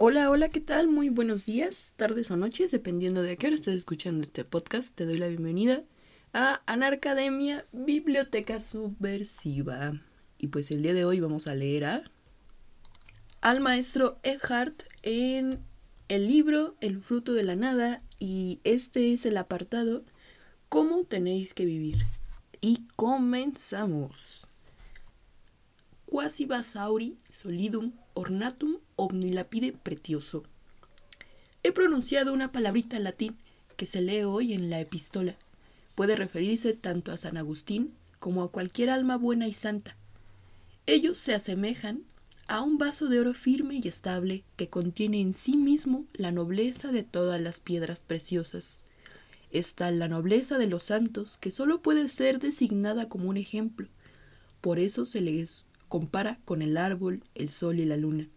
Hola, hola, ¿qué tal? Muy buenos días, tardes o noches, dependiendo de a qué hora estés escuchando este podcast. Te doy la bienvenida a Anarcademia Biblioteca Subversiva. Y pues el día de hoy vamos a leer a al maestro Eckhart en el libro El fruto de la nada y este es el apartado ¿Cómo tenéis que vivir? Y comenzamos. Quasi basauri solidum ornatum omnilapide pretioso. He pronunciado una palabrita en latín que se lee hoy en la epístola. Puede referirse tanto a San Agustín como a cualquier alma buena y santa. Ellos se asemejan a un vaso de oro firme y estable que contiene en sí mismo la nobleza de todas las piedras preciosas. Está la nobleza de los santos que sólo puede ser designada como un ejemplo. Por eso se les compara con el árbol, el sol y la luna.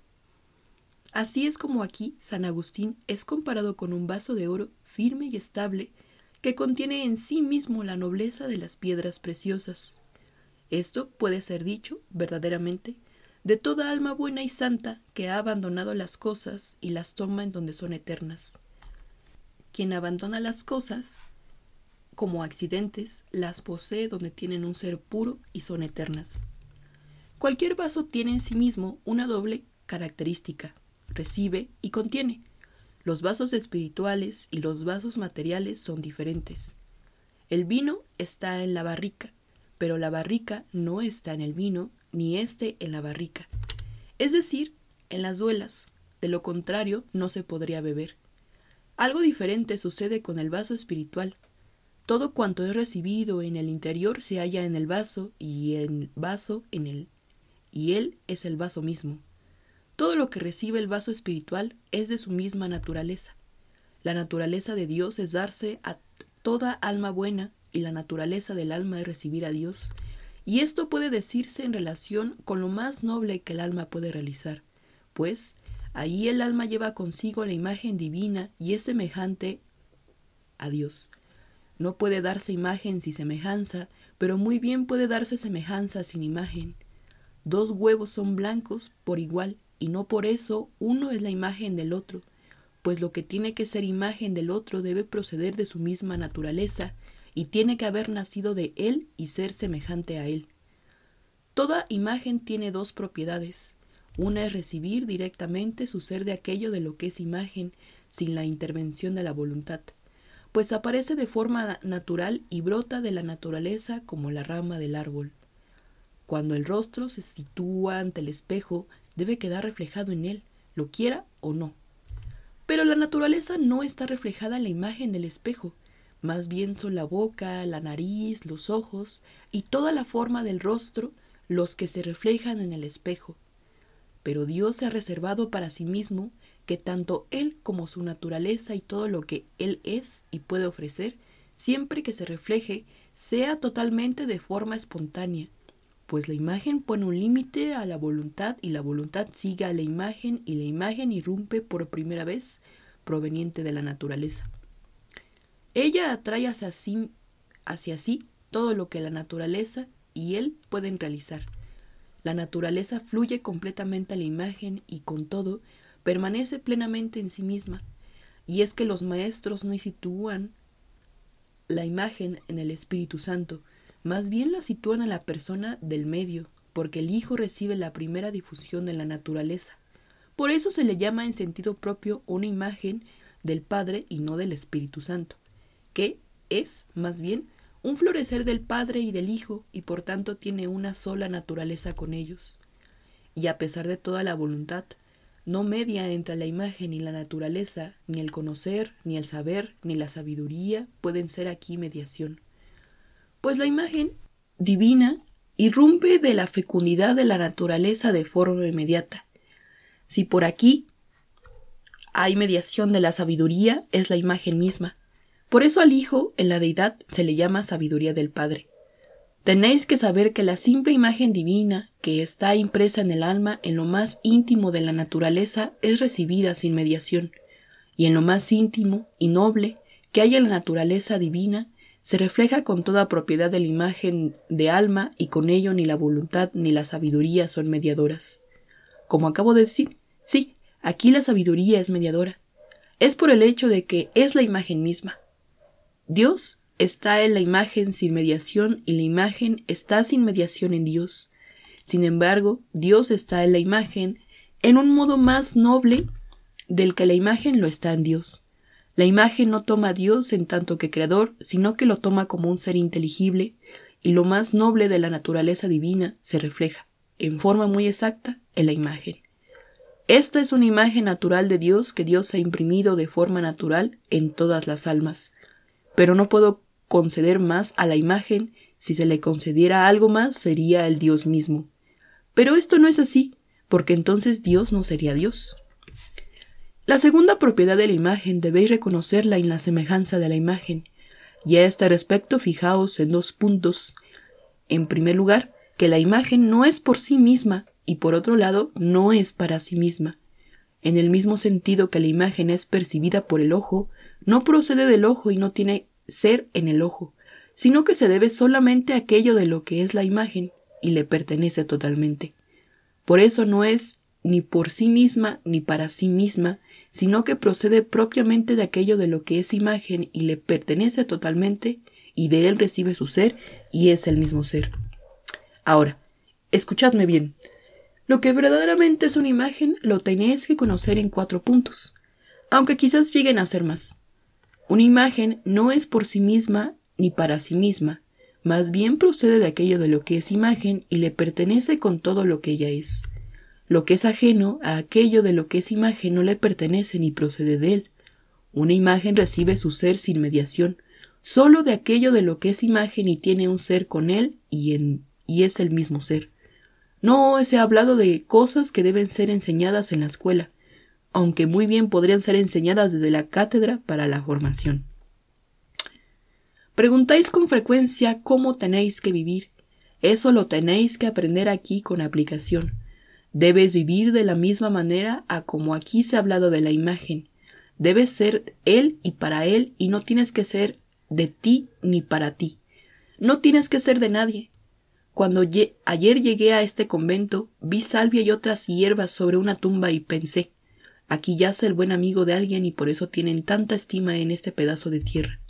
Así es como aquí San Agustín es comparado con un vaso de oro firme y estable que contiene en sí mismo la nobleza de las piedras preciosas. Esto puede ser dicho, verdaderamente, de toda alma buena y santa que ha abandonado las cosas y las toma en donde son eternas. Quien abandona las cosas como accidentes, las posee donde tienen un ser puro y son eternas. Cualquier vaso tiene en sí mismo una doble característica, recibe y contiene. Los vasos espirituales y los vasos materiales son diferentes. El vino está en la barrica, pero la barrica no está en el vino, ni éste en la barrica. Es decir, en las duelas. De lo contrario, no se podría beber. Algo diferente sucede con el vaso espiritual. Todo cuanto es recibido en el interior se halla en el vaso y el vaso en él, y él es el vaso mismo. Todo lo que recibe el vaso espiritual es de su misma naturaleza. La naturaleza de Dios es darse a toda alma buena y la naturaleza del alma es recibir a Dios. Y esto puede decirse en relación con lo más noble que el alma puede realizar, pues ahí el alma lleva consigo la imagen divina y es semejante a Dios. No puede darse imagen sin semejanza, pero muy bien puede darse semejanza sin imagen. Dos huevos son blancos por igual y no por eso uno es la imagen del otro, pues lo que tiene que ser imagen del otro debe proceder de su misma naturaleza y tiene que haber nacido de él y ser semejante a él. Toda imagen tiene dos propiedades. Una es recibir directamente su ser de aquello de lo que es imagen, sin la intervención de la voluntad, pues aparece de forma natural y brota de la naturaleza como la rama del árbol. Cuando el rostro se sitúa ante el espejo, debe quedar reflejado en él, lo quiera o no. Pero la naturaleza no está reflejada en la imagen del espejo, más bien son la boca, la nariz, los ojos y toda la forma del rostro los que se reflejan en el espejo. Pero Dios se ha reservado para sí mismo que tanto Él como su naturaleza y todo lo que Él es y puede ofrecer, siempre que se refleje, sea totalmente de forma espontánea, pues la imagen pone un límite a la voluntad y la voluntad sigue a la imagen y la imagen irrumpe por primera vez proveniente de la naturaleza. Ella atrae hacia sí, hacia sí todo lo que la naturaleza y él pueden realizar. La naturaleza fluye completamente a la imagen y con todo permanece plenamente en sí misma. Y es que los maestros no sitúan la imagen en el Espíritu Santo, más bien la sitúan a la persona del medio, porque el Hijo recibe la primera difusión de la naturaleza. Por eso se le llama en sentido propio una imagen del Padre y no del Espíritu Santo, que es, más bien, un florecer del Padre y del Hijo, y por tanto tiene una sola naturaleza con ellos. Y a pesar de toda la voluntad, no media entre la imagen y la naturaleza, ni el conocer, ni el saber, ni la sabiduría pueden ser aquí mediación pues la imagen divina irrumpe de la fecundidad de la naturaleza de forma inmediata. Si por aquí hay mediación de la sabiduría, es la imagen misma. Por eso al Hijo, en la deidad, se le llama sabiduría del Padre. Tenéis que saber que la simple imagen divina, que está impresa en el alma en lo más íntimo de la naturaleza, es recibida sin mediación, y en lo más íntimo y noble que hay en la naturaleza divina, se refleja con toda propiedad de la imagen de alma y con ello ni la voluntad ni la sabiduría son mediadoras. Como acabo de decir, sí, Aquí la sabiduría es mediadora. Es por el hecho de que es la imagen misma. Dios está en la imagen sin mediación y la imagen está sin mediación en Dios. Sin embargo, Dios está en la imagen en un modo más noble del que la imagen lo está en Dios. La imagen no toma a Dios en tanto que creador, sino que lo toma como un ser inteligible, y lo más noble de la naturaleza divina se refleja, en forma muy exacta, en la imagen. Esta es una imagen natural de Dios que Dios ha imprimido de forma natural en todas las almas. Pero no puedo conceder más a la imagen, si se le concediera algo más sería el Dios mismo. Pero esto no es así, porque entonces Dios no sería Dios. La segunda propiedad de la imagen debéis reconocerla en la semejanza de la imagen, y a este respecto fijaos en dos puntos. En primer lugar, que la imagen no es por sí misma, y por otro lado, no es para sí misma. En el mismo sentido que la imagen es percibida por el ojo, no procede del ojo y no tiene ser en el ojo, sino que se debe solamente a aquello de lo que es la imagen y le pertenece totalmente. Por eso no es ni por sí misma ni para sí misma, sino que procede propiamente de aquello de lo que es imagen y le pertenece totalmente, y de él recibe su ser y es el mismo ser. Ahora, escuchadme bien. Lo que verdaderamente es una imagen lo tenéis que conocer en cuatro puntos, aunque quizás lleguen a ser más. Una imagen no es por sí misma ni para sí misma, más bien procede de aquello de lo que es imagen y le pertenece con todo lo que ella es. Lo que es ajeno a aquello de lo que es imagen no le pertenece ni procede de él. Una imagen recibe su ser sin mediación, solo de aquello de lo que es imagen y tiene un ser con él y, y es el mismo ser. No se ha hablado de cosas que deben ser enseñadas en la escuela, aunque muy bien podrían ser enseñadas desde la cátedra para la formación. Preguntáis con frecuencia cómo tenéis que vivir. Eso lo tenéis que aprender aquí con aplicación. Debes vivir de la misma manera a como aquí se ha hablado de la imagen. Debes ser él y para él y no tienes que ser de ti ni para ti. No tienes que ser de nadie. Cuando ayer llegué a este convento, vi salvia y otras hierbas sobre una tumba y pensé, aquí yace el buen amigo de alguien y por eso tienen tanta estima en este pedazo de tierra.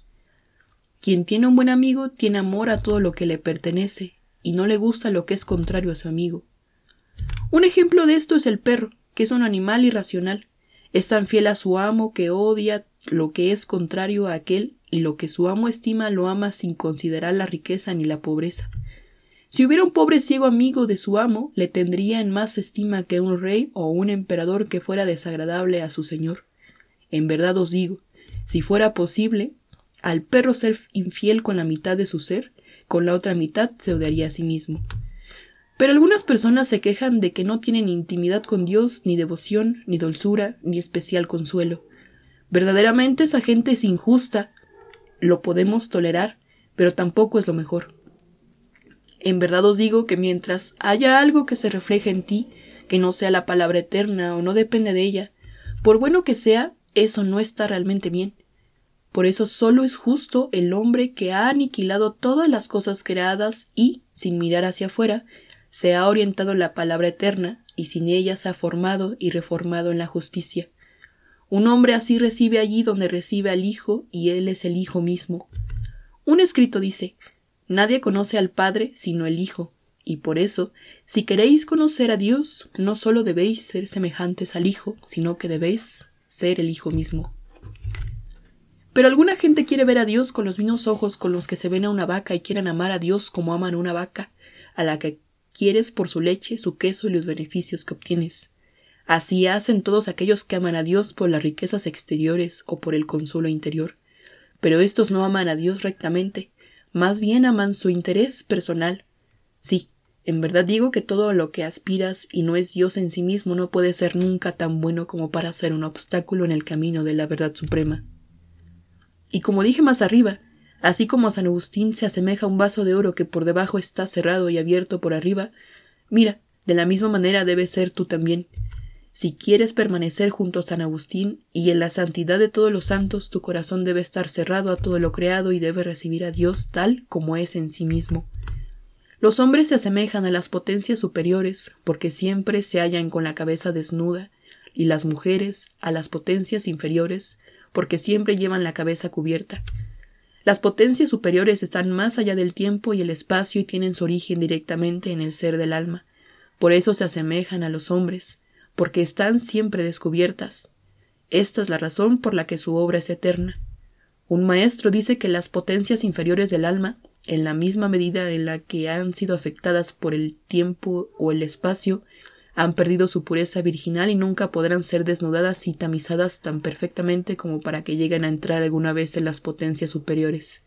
Quien tiene un buen amigo tiene amor a todo lo que le pertenece y no le gusta lo que es contrario a su amigo. Un ejemplo de esto es el perro, que es un animal irracional. Es tan fiel a su amo que odia lo que es contrario a aquel y lo que su amo estima lo ama sin considerar la riqueza ni la pobreza. Si hubiera un pobre ciego amigo de su amo, le tendría en más estima que un rey o un emperador que fuera desagradable a su señor. En verdad os digo, si fuera posible, al perro ser infiel con la mitad de su ser, con la otra mitad se odiaría a sí mismo. Pero algunas personas se quejan de que no tienen intimidad con Dios, ni devoción, ni dulzura, ni especial consuelo. Verdaderamente esa gente es injusta. Lo podemos tolerar, pero tampoco es lo mejor. En verdad os digo que mientras haya algo que se refleje en ti, que no sea la palabra eterna o no depende de ella, por bueno que sea, eso no está realmente bien. Por eso solo es justo el hombre que ha aniquilado todas las cosas creadas y, sin mirar hacia afuera, se ha orientado en la palabra eterna y sin ella se ha formado y reformado en la justicia. Un hombre así recibe allí donde recibe al Hijo y él es el Hijo mismo. Un escrito dice Nadie conoce al Padre sino el Hijo, y por eso, si queréis conocer a Dios, no solo debéis ser semejantes al Hijo, sino que debéis ser el Hijo mismo. Pero alguna gente quiere ver a Dios con los mismos ojos con los que se ven a una vaca y quieren amar a Dios como aman una vaca, a la que quieres por su leche, su queso y los beneficios que obtienes. Así hacen todos aquellos que aman a Dios por las riquezas exteriores o por el consuelo interior. Pero estos no aman a Dios rectamente, más bien aman su interés personal. Sí, en verdad digo que todo lo que aspiras y no es Dios en sí mismo no puede ser nunca tan bueno como para ser un obstáculo en el camino de la verdad suprema. Y como dije más arriba, Así como San Agustín se asemeja a un vaso de oro que por debajo está cerrado y abierto por arriba, mira, de la misma manera debes ser tú también. Si quieres permanecer junto a San Agustín y en la santidad de todos los santos, tu corazón debe estar cerrado a todo lo creado y debe recibir a Dios tal como es en sí mismo. Los hombres se asemejan a las potencias superiores porque siempre se hallan con la cabeza desnuda y las mujeres a las potencias inferiores, porque siempre llevan la cabeza cubierta. Las potencias superiores están más allá del tiempo y el espacio y tienen su origen directamente en el ser del alma. Por eso se asemejan a los hombres, porque están siempre descubiertas. Esta es la razón por la que su obra es eterna. Un maestro dice que las potencias inferiores del alma, en la misma medida en la que han sido afectadas por el tiempo o el espacio, han perdido su pureza virginal y nunca podrán ser desnudadas y tamizadas tan perfectamente como para que lleguen a entrar alguna vez en las potencias superiores.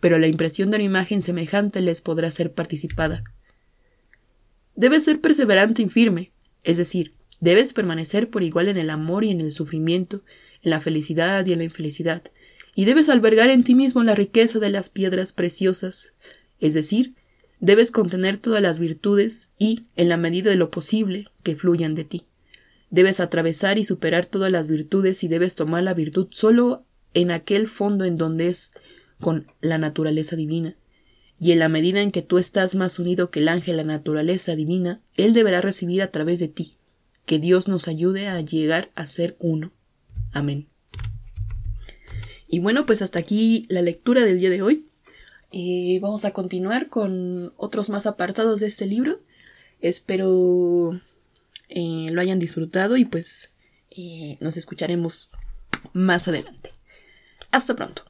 Pero la impresión de una imagen semejante les podrá ser participada. Debes ser perseverante y firme, es decir, debes permanecer por igual en el amor y en el sufrimiento, en la felicidad y en la infelicidad, y debes albergar en ti mismo la riqueza de las piedras preciosas, es decir, Debes contener todas las virtudes y, en la medida de lo posible, que fluyan de ti. Debes atravesar y superar todas las virtudes y debes tomar la virtud solo en aquel fondo en donde es con la naturaleza divina. Y en la medida en que tú estás más unido que el ángel a la naturaleza divina, él deberá recibir a través de ti. Que Dios nos ayude a llegar a ser uno. Amén. Y bueno, pues hasta aquí la lectura del día de hoy. Y vamos a continuar con otros más apartados de este libro. Espero eh, lo hayan disfrutado y pues eh, nos escucharemos más adelante. Hasta pronto.